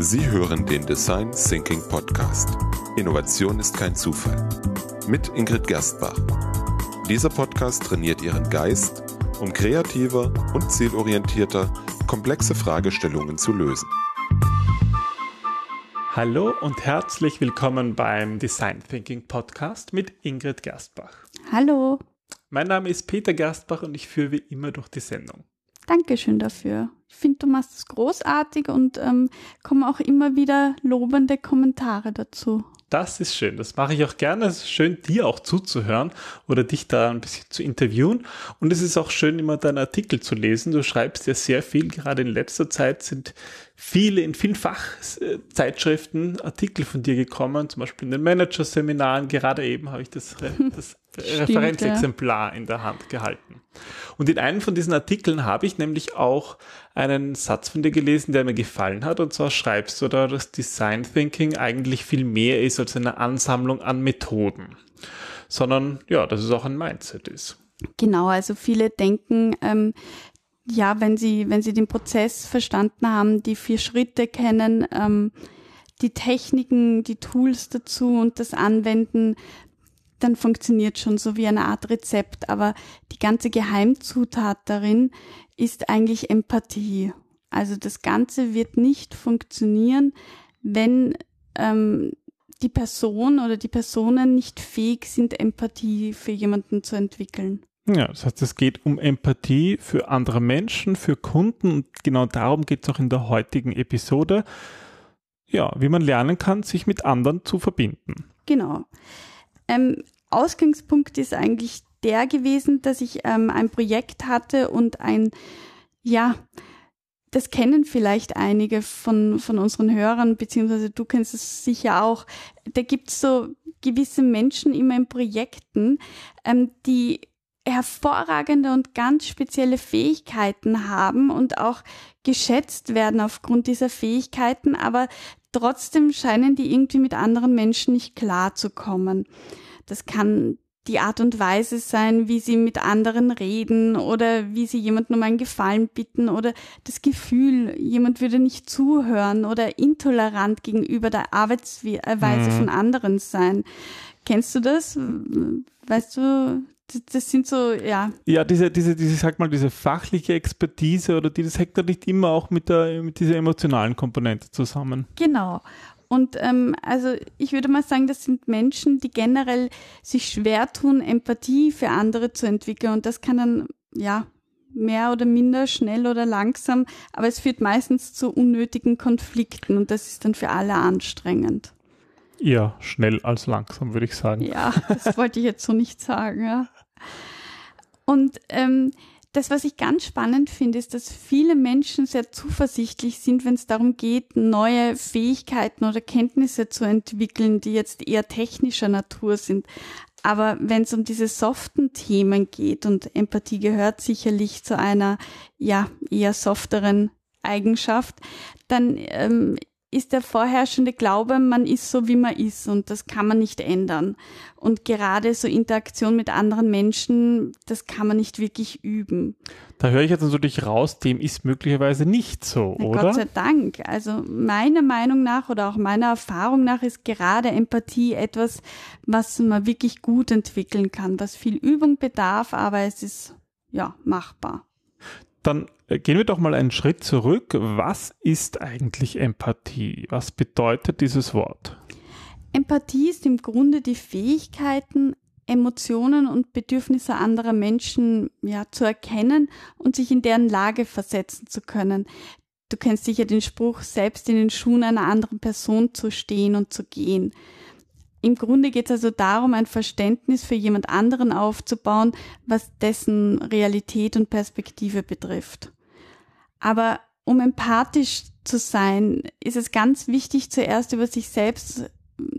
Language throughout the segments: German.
Sie hören den Design Thinking Podcast. Innovation ist kein Zufall. Mit Ingrid Gerstbach. Dieser Podcast trainiert Ihren Geist, um kreativer und zielorientierter komplexe Fragestellungen zu lösen. Hallo und herzlich willkommen beim Design Thinking Podcast mit Ingrid Gerstbach. Hallo. Mein Name ist Peter Gerstbach und ich führe wie immer durch die Sendung. Dankeschön dafür. Ich finde, du machst es großartig und ähm, kommen auch immer wieder lobende Kommentare dazu. Das ist schön. Das mache ich auch gerne. Es ist schön, dir auch zuzuhören oder dich da ein bisschen zu interviewen. Und es ist auch schön, immer deine Artikel zu lesen. Du schreibst ja sehr viel. Gerade in letzter Zeit sind viele, in vielen Fachzeitschriften Artikel von dir gekommen. Zum Beispiel in den Managerseminaren. Gerade eben habe ich das, das Stimmt, Referenzexemplar ja. in der Hand gehalten. Und in einem von diesen Artikeln habe ich nämlich auch einen Satz von dir gelesen, der mir gefallen hat. Und zwar schreibst du da, dass Design Thinking eigentlich viel mehr ist als eine Ansammlung an Methoden, sondern ja, dass es auch ein Mindset ist. Genau, also viele denken, ähm, ja, wenn sie, wenn sie den Prozess verstanden haben, die vier Schritte kennen, ähm, die Techniken, die Tools dazu und das Anwenden, dann funktioniert schon so wie eine Art Rezept. Aber die ganze Geheimzutat darin ist eigentlich Empathie. Also das Ganze wird nicht funktionieren, wenn ähm, die Person oder die Personen nicht fähig sind, Empathie für jemanden zu entwickeln. Ja, das heißt, es geht um Empathie für andere Menschen, für Kunden und genau darum geht es auch in der heutigen Episode. Ja, wie man lernen kann, sich mit anderen zu verbinden. Genau. Ähm, Ausgangspunkt ist eigentlich der gewesen, dass ich ähm, ein Projekt hatte und ein, ja, das kennen vielleicht einige von, von unseren Hörern, beziehungsweise du kennst es sicher auch. Da gibt es so gewisse Menschen immer in Projekten, ähm, die hervorragende und ganz spezielle Fähigkeiten haben und auch geschätzt werden aufgrund dieser Fähigkeiten, aber trotzdem scheinen die irgendwie mit anderen Menschen nicht klarzukommen. Das kann die Art und Weise sein, wie sie mit anderen reden oder wie sie jemanden um einen Gefallen bitten oder das Gefühl, jemand würde nicht zuhören oder intolerant gegenüber der Arbeitsweise mhm. von anderen sein. Kennst du das? Weißt du, das sind so, ja. Ja, diese, diese, diese, sag mal, diese fachliche Expertise oder die, das hängt ja nicht immer auch mit der, mit dieser emotionalen Komponente zusammen. Genau. Und ähm, also ich würde mal sagen, das sind Menschen, die generell sich schwer tun, Empathie für andere zu entwickeln. Und das kann dann, ja, mehr oder minder schnell oder langsam, aber es führt meistens zu unnötigen Konflikten und das ist dann für alle anstrengend. Ja, schnell als langsam, würde ich sagen. Ja, das wollte ich jetzt so nicht sagen. Ja. Und ähm, das, was ich ganz spannend finde, ist, dass viele Menschen sehr zuversichtlich sind, wenn es darum geht, neue Fähigkeiten oder Kenntnisse zu entwickeln, die jetzt eher technischer Natur sind. Aber wenn es um diese soften Themen geht und Empathie gehört sicherlich zu einer ja eher softeren Eigenschaft, dann ähm, ist der vorherrschende Glaube, man ist so, wie man ist und das kann man nicht ändern. Und gerade so Interaktion mit anderen Menschen, das kann man nicht wirklich üben. Da höre ich jetzt natürlich raus, dem ist möglicherweise nicht so, Na, oder? Gott sei Dank. Also meiner Meinung nach oder auch meiner Erfahrung nach ist gerade Empathie etwas, was man wirklich gut entwickeln kann, was viel Übung bedarf, aber es ist ja machbar. Dann äh, gehen wir doch mal einen Schritt zurück. Was ist eigentlich Empathie? Was bedeutet dieses Wort? Empathie ist im Grunde die Fähigkeiten, Emotionen und Bedürfnisse anderer Menschen ja, zu erkennen und sich in deren Lage versetzen zu können. Du kennst sicher den Spruch, selbst in den Schuhen einer anderen Person zu stehen und zu gehen. Im Grunde geht es also darum, ein Verständnis für jemand anderen aufzubauen, was dessen Realität und Perspektive betrifft. Aber um empathisch zu sein, ist es ganz wichtig, zuerst über sich selbst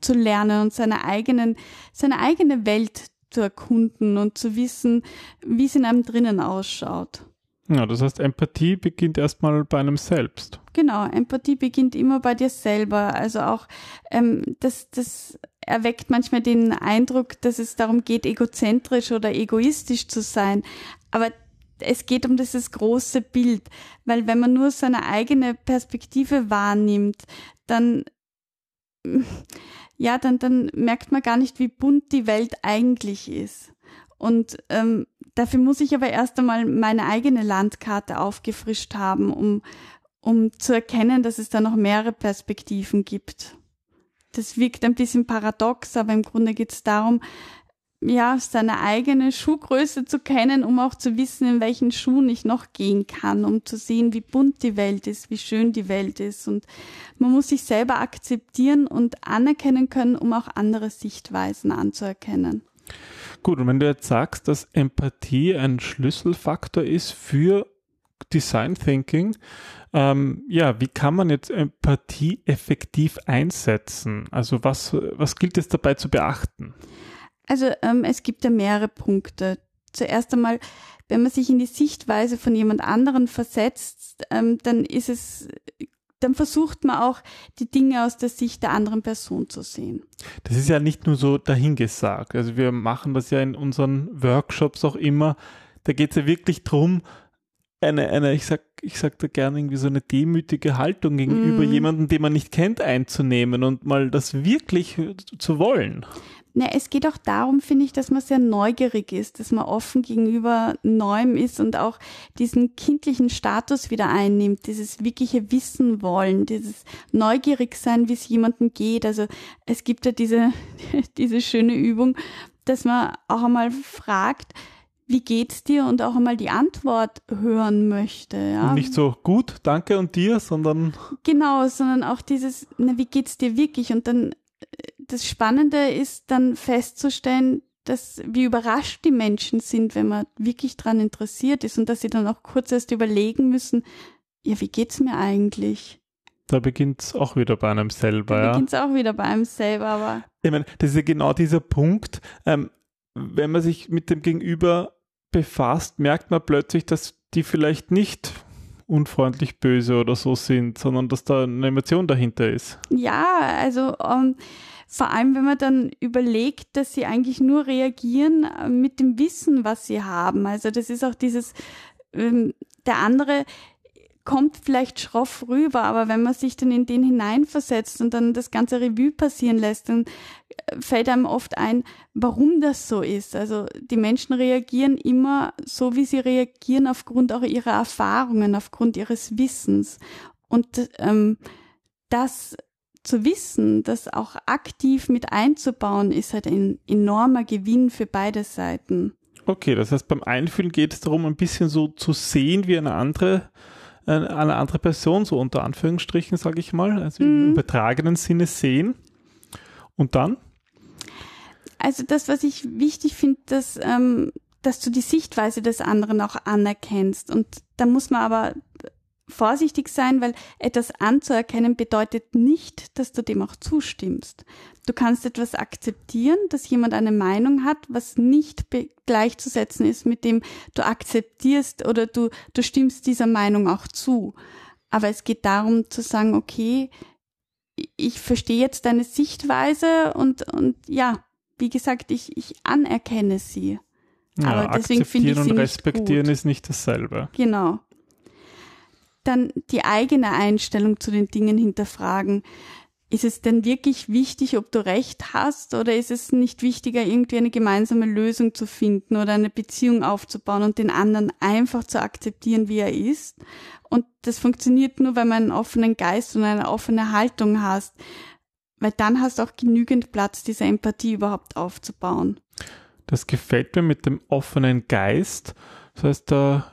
zu lernen und seine eigenen, seine eigene Welt zu erkunden und zu wissen, wie es in einem drinnen ausschaut. Ja, das heißt, Empathie beginnt erstmal bei einem selbst. Genau, Empathie beginnt immer bei dir selber. Also auch ähm, das, das erweckt manchmal den Eindruck, dass es darum geht, egozentrisch oder egoistisch zu sein. Aber es geht um dieses große Bild, weil wenn man nur seine eigene Perspektive wahrnimmt, dann ja, dann, dann merkt man gar nicht, wie bunt die Welt eigentlich ist. Und ähm, dafür muss ich aber erst einmal meine eigene Landkarte aufgefrischt haben, um, um zu erkennen, dass es da noch mehrere Perspektiven gibt. Das wirkt ein bisschen paradox, aber im Grunde geht es darum, ja, seine eigene Schuhgröße zu kennen, um auch zu wissen, in welchen Schuhen ich noch gehen kann, um zu sehen, wie bunt die Welt ist, wie schön die Welt ist. Und man muss sich selber akzeptieren und anerkennen können, um auch andere Sichtweisen anzuerkennen. Gut, und wenn du jetzt sagst, dass Empathie ein Schlüsselfaktor ist für Design Thinking, ähm, ja, wie kann man jetzt Empathie effektiv einsetzen? Also was, was gilt es dabei zu beachten? Also ähm, es gibt ja mehrere Punkte. Zuerst einmal, wenn man sich in die Sichtweise von jemand anderen versetzt, ähm, dann ist es, dann versucht man auch die Dinge aus der Sicht der anderen Person zu sehen. Das ist ja nicht nur so dahingesagt. Also wir machen das ja in unseren Workshops auch immer. Da geht es ja wirklich drum, eine, eine, ich sag, ich sag da gerne irgendwie so eine demütige Haltung gegenüber mm. jemandem, den man nicht kennt, einzunehmen und mal das wirklich zu wollen. Na, es geht auch darum, finde ich, dass man sehr neugierig ist, dass man offen gegenüber Neuem ist und auch diesen kindlichen Status wieder einnimmt, dieses wirkliche Wissen wollen, dieses neugierig sein, wie es jemandem geht. Also es gibt ja diese, diese schöne Übung, dass man auch einmal fragt, wie geht's dir und auch einmal die Antwort hören möchte. Ja. Nicht so gut, danke und dir, sondern genau, sondern auch dieses, na, wie geht's dir wirklich? Und dann das Spannende ist dann festzustellen, dass wie überrascht die Menschen sind, wenn man wirklich dran interessiert ist und dass sie dann auch kurz erst überlegen müssen, ja, wie geht's mir eigentlich? Da beginnt es auch wieder bei einem selber. Da ja. beginnt es auch wieder bei einem selber, aber. Ich meine, das ist ja genau dieser Punkt. Ähm, wenn man sich mit dem Gegenüber befasst, merkt man plötzlich, dass die vielleicht nicht unfreundlich böse oder so sind, sondern dass da eine Emotion dahinter ist. Ja, also um, ähm, vor allem, wenn man dann überlegt, dass sie eigentlich nur reagieren äh, mit dem Wissen, was sie haben. Also das ist auch dieses, ähm, der andere kommt vielleicht schroff rüber, aber wenn man sich dann in den hineinversetzt und dann das ganze Revue passieren lässt, dann äh, fällt einem oft ein, warum das so ist. Also die Menschen reagieren immer so, wie sie reagieren, aufgrund auch ihrer Erfahrungen, aufgrund ihres Wissens. Und ähm, das zu wissen, das auch aktiv mit einzubauen, ist halt ein enormer Gewinn für beide Seiten. Okay, das heißt, beim Einfühlen geht es darum, ein bisschen so zu sehen, wie eine andere eine andere Person, so unter Anführungsstrichen, sage ich mal, also mhm. im übertragenen Sinne sehen. Und dann? Also das, was ich wichtig finde, dass, ähm, dass du die Sichtweise des anderen auch anerkennst. Und da muss man aber vorsichtig sein, weil etwas anzuerkennen bedeutet nicht, dass du dem auch zustimmst. Du kannst etwas akzeptieren, dass jemand eine Meinung hat, was nicht gleichzusetzen ist mit dem du akzeptierst oder du, du stimmst dieser Meinung auch zu. Aber es geht darum zu sagen, okay, ich verstehe jetzt deine Sichtweise und, und ja, wie gesagt, ich, ich anerkenne sie. Ja, Aber deswegen finde ich sie und respektieren gut. ist nicht dasselbe. Genau dann die eigene Einstellung zu den Dingen hinterfragen. Ist es denn wirklich wichtig, ob du recht hast oder ist es nicht wichtiger, irgendwie eine gemeinsame Lösung zu finden oder eine Beziehung aufzubauen und den anderen einfach zu akzeptieren, wie er ist? Und das funktioniert nur, wenn man einen offenen Geist und eine offene Haltung hast, weil dann hast du auch genügend Platz, diese Empathie überhaupt aufzubauen. Das gefällt mir mit dem offenen Geist. Das heißt, da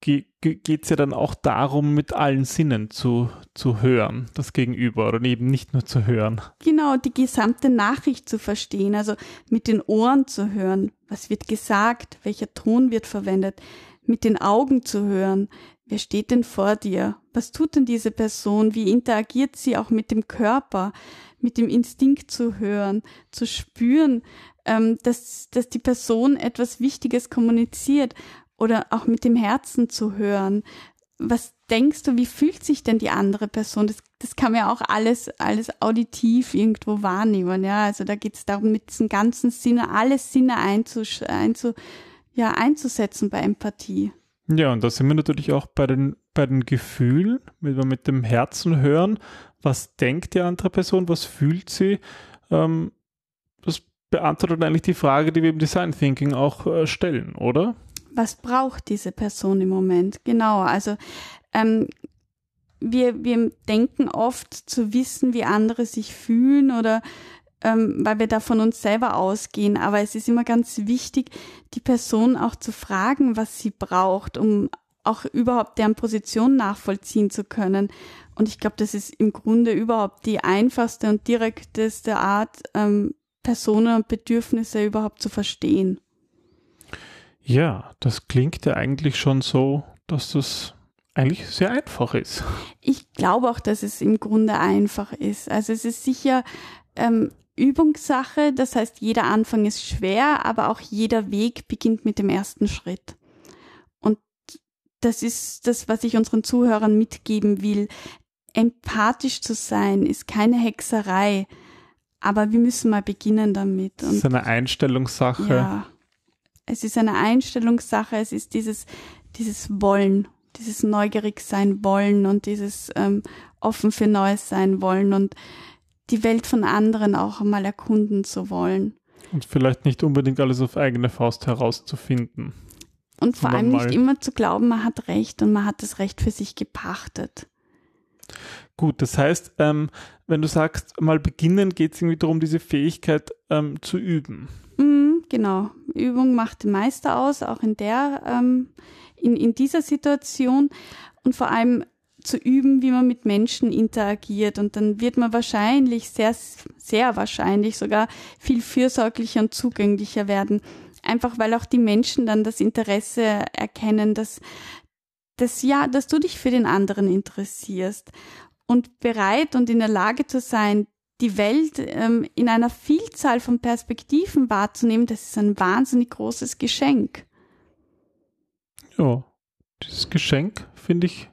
geht es ja dann auch darum, mit allen Sinnen zu, zu hören, das Gegenüber oder eben nicht nur zu hören. Genau, die gesamte Nachricht zu verstehen, also mit den Ohren zu hören, was wird gesagt, welcher Ton wird verwendet, mit den Augen zu hören, wer steht denn vor dir, was tut denn diese Person, wie interagiert sie auch mit dem Körper, mit dem Instinkt zu hören, zu spüren, ähm, dass, dass die Person etwas Wichtiges kommuniziert oder auch mit dem Herzen zu hören. Was denkst du, wie fühlt sich denn die andere Person? Das, das kann man ja auch alles, alles auditiv irgendwo wahrnehmen, ja. Also da geht es darum, mit diesen ganzen Sinne, alle Sinne einzu, einzu, ja, einzusetzen bei Empathie. Ja, und da sind wir natürlich auch bei den, bei den Gefühlen, wenn wir mit dem Herzen hören, was denkt die andere Person, was fühlt sie, ähm, das beantwortet eigentlich die Frage, die wir im Design Thinking auch äh, stellen, oder? Was braucht diese Person im Moment? Genau, also ähm, wir, wir denken oft zu wissen, wie andere sich fühlen oder ähm, weil wir da von uns selber ausgehen. Aber es ist immer ganz wichtig, die Person auch zu fragen, was sie braucht, um auch überhaupt deren Position nachvollziehen zu können. Und ich glaube, das ist im Grunde überhaupt die einfachste und direkteste Art, ähm, Personen und Bedürfnisse überhaupt zu verstehen. Ja, das klingt ja eigentlich schon so, dass das eigentlich sehr einfach ist. Ich glaube auch, dass es im Grunde einfach ist. Also es ist sicher ähm, Übungssache, das heißt, jeder Anfang ist schwer, aber auch jeder Weg beginnt mit dem ersten Schritt. Und das ist das, was ich unseren Zuhörern mitgeben will. Empathisch zu sein ist keine Hexerei, aber wir müssen mal beginnen damit. Und, es ist eine Einstellungssache. Ja, es ist eine Einstellungssache, es ist dieses, dieses Wollen, dieses neugierig sein wollen und dieses ähm, offen für Neues sein wollen und die Welt von anderen auch einmal erkunden zu wollen. Und vielleicht nicht unbedingt alles auf eigene Faust herauszufinden. Und vor allem nicht immer zu glauben, man hat Recht und man hat das Recht für sich gepachtet. Gut, das heißt, ähm, wenn du sagst, mal beginnen, geht es irgendwie darum, diese Fähigkeit ähm, zu üben. Mm, genau. Übung macht den Meister aus, auch in der, ähm, in, in dieser Situation. Und vor allem zu üben, wie man mit Menschen interagiert. Und dann wird man wahrscheinlich, sehr, sehr wahrscheinlich sogar viel fürsorglicher und zugänglicher werden. Einfach weil auch die Menschen dann das Interesse erkennen, dass, dass ja, dass du dich für den anderen interessierst und bereit und in der Lage zu sein, die Welt ähm, in einer Vielzahl von Perspektiven wahrzunehmen, das ist ein wahnsinnig großes Geschenk. Ja, dieses Geschenk finde ich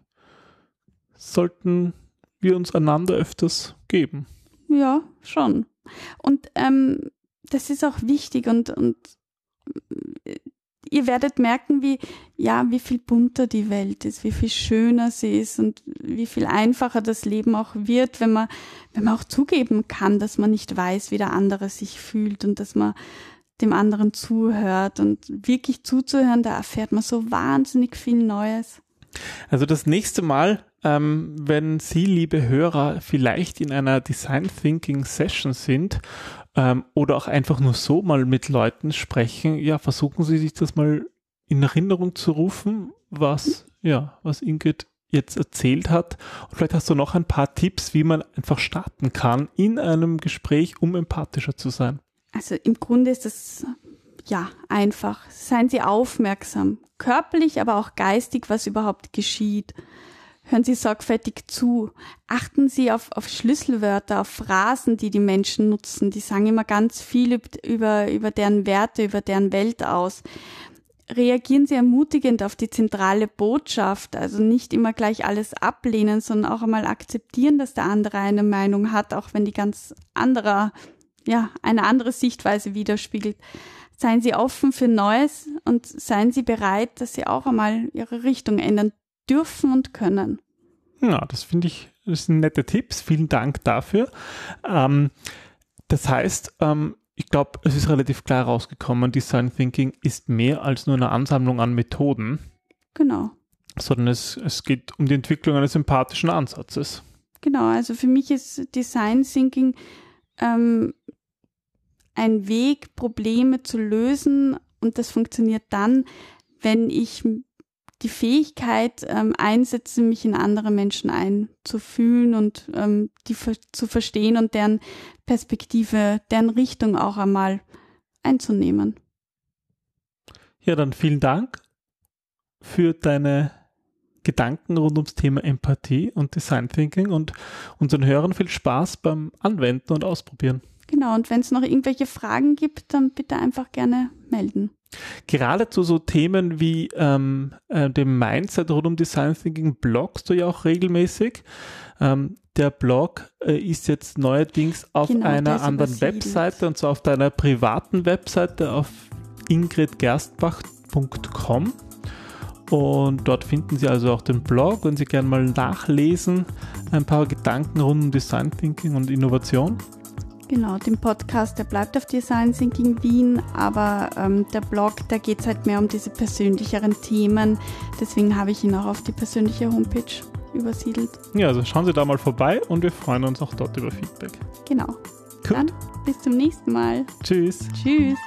sollten wir uns einander öfters geben. Ja, schon. Und ähm, das ist auch wichtig und, und äh, ihr werdet merken, wie, ja, wie viel bunter die Welt ist, wie viel schöner sie ist und wie viel einfacher das Leben auch wird, wenn man, wenn man auch zugeben kann, dass man nicht weiß, wie der andere sich fühlt und dass man dem anderen zuhört und wirklich zuzuhören, da erfährt man so wahnsinnig viel Neues. Also das nächste Mal, ähm, wenn Sie, liebe Hörer, vielleicht in einer Design Thinking Session sind ähm, oder auch einfach nur so mal mit Leuten sprechen, ja, versuchen Sie sich das mal in Erinnerung zu rufen, was, ja, was Ingrid jetzt erzählt hat. Und vielleicht hast du noch ein paar Tipps, wie man einfach starten kann in einem Gespräch, um empathischer zu sein. Also im Grunde ist das ja, einfach. Seien Sie aufmerksam, körperlich, aber auch geistig, was überhaupt geschieht. Hören Sie sorgfältig zu. Achten Sie auf, auf Schlüsselwörter, auf Phrasen, die die Menschen nutzen. Die sagen immer ganz viel über, über deren Werte, über deren Welt aus. Reagieren Sie ermutigend auf die zentrale Botschaft, also nicht immer gleich alles ablehnen, sondern auch einmal akzeptieren, dass der andere eine Meinung hat, auch wenn die ganz anderer, ja, eine andere Sichtweise widerspiegelt seien Sie offen für Neues und seien Sie bereit, dass Sie auch einmal Ihre Richtung ändern dürfen und können. Ja, das finde ich, das sind nette Tipps. Vielen Dank dafür. Ähm, das heißt, ähm, ich glaube, es ist relativ klar rausgekommen, Design Thinking ist mehr als nur eine Ansammlung an Methoden. Genau. Sondern es, es geht um die Entwicklung eines empathischen Ansatzes. Genau, also für mich ist Design Thinking ähm, ein Weg, Probleme zu lösen und das funktioniert dann, wenn ich die Fähigkeit ähm, einsetze, mich in andere Menschen einzufühlen und ähm, die zu verstehen und deren Perspektive, deren Richtung auch einmal einzunehmen. Ja, dann vielen Dank für deine Gedanken rund ums Thema Empathie und Design Thinking und unseren Hörern viel Spaß beim Anwenden und Ausprobieren. Genau, und wenn es noch irgendwelche Fragen gibt, dann bitte einfach gerne melden. Gerade zu so Themen wie ähm, äh, dem Mindset rund um Design Thinking blogst du ja auch regelmäßig. Ähm, der Blog äh, ist jetzt neuerdings auf genau, einer anderen Webseite und zwar auf deiner privaten Webseite auf ingridgerstbach.com und dort finden Sie also auch den Blog, wenn Sie gerne mal nachlesen, ein paar Gedanken rund um Design Thinking und Innovation. Genau, den Podcast, der bleibt auf Design Thinking Wien, aber ähm, der Blog, da geht es halt mehr um diese persönlicheren Themen. Deswegen habe ich ihn auch auf die persönliche Homepage übersiedelt. Ja, also schauen Sie da mal vorbei und wir freuen uns auch dort über Feedback. Genau. Gut. Dann bis zum nächsten Mal. Tschüss. Tschüss.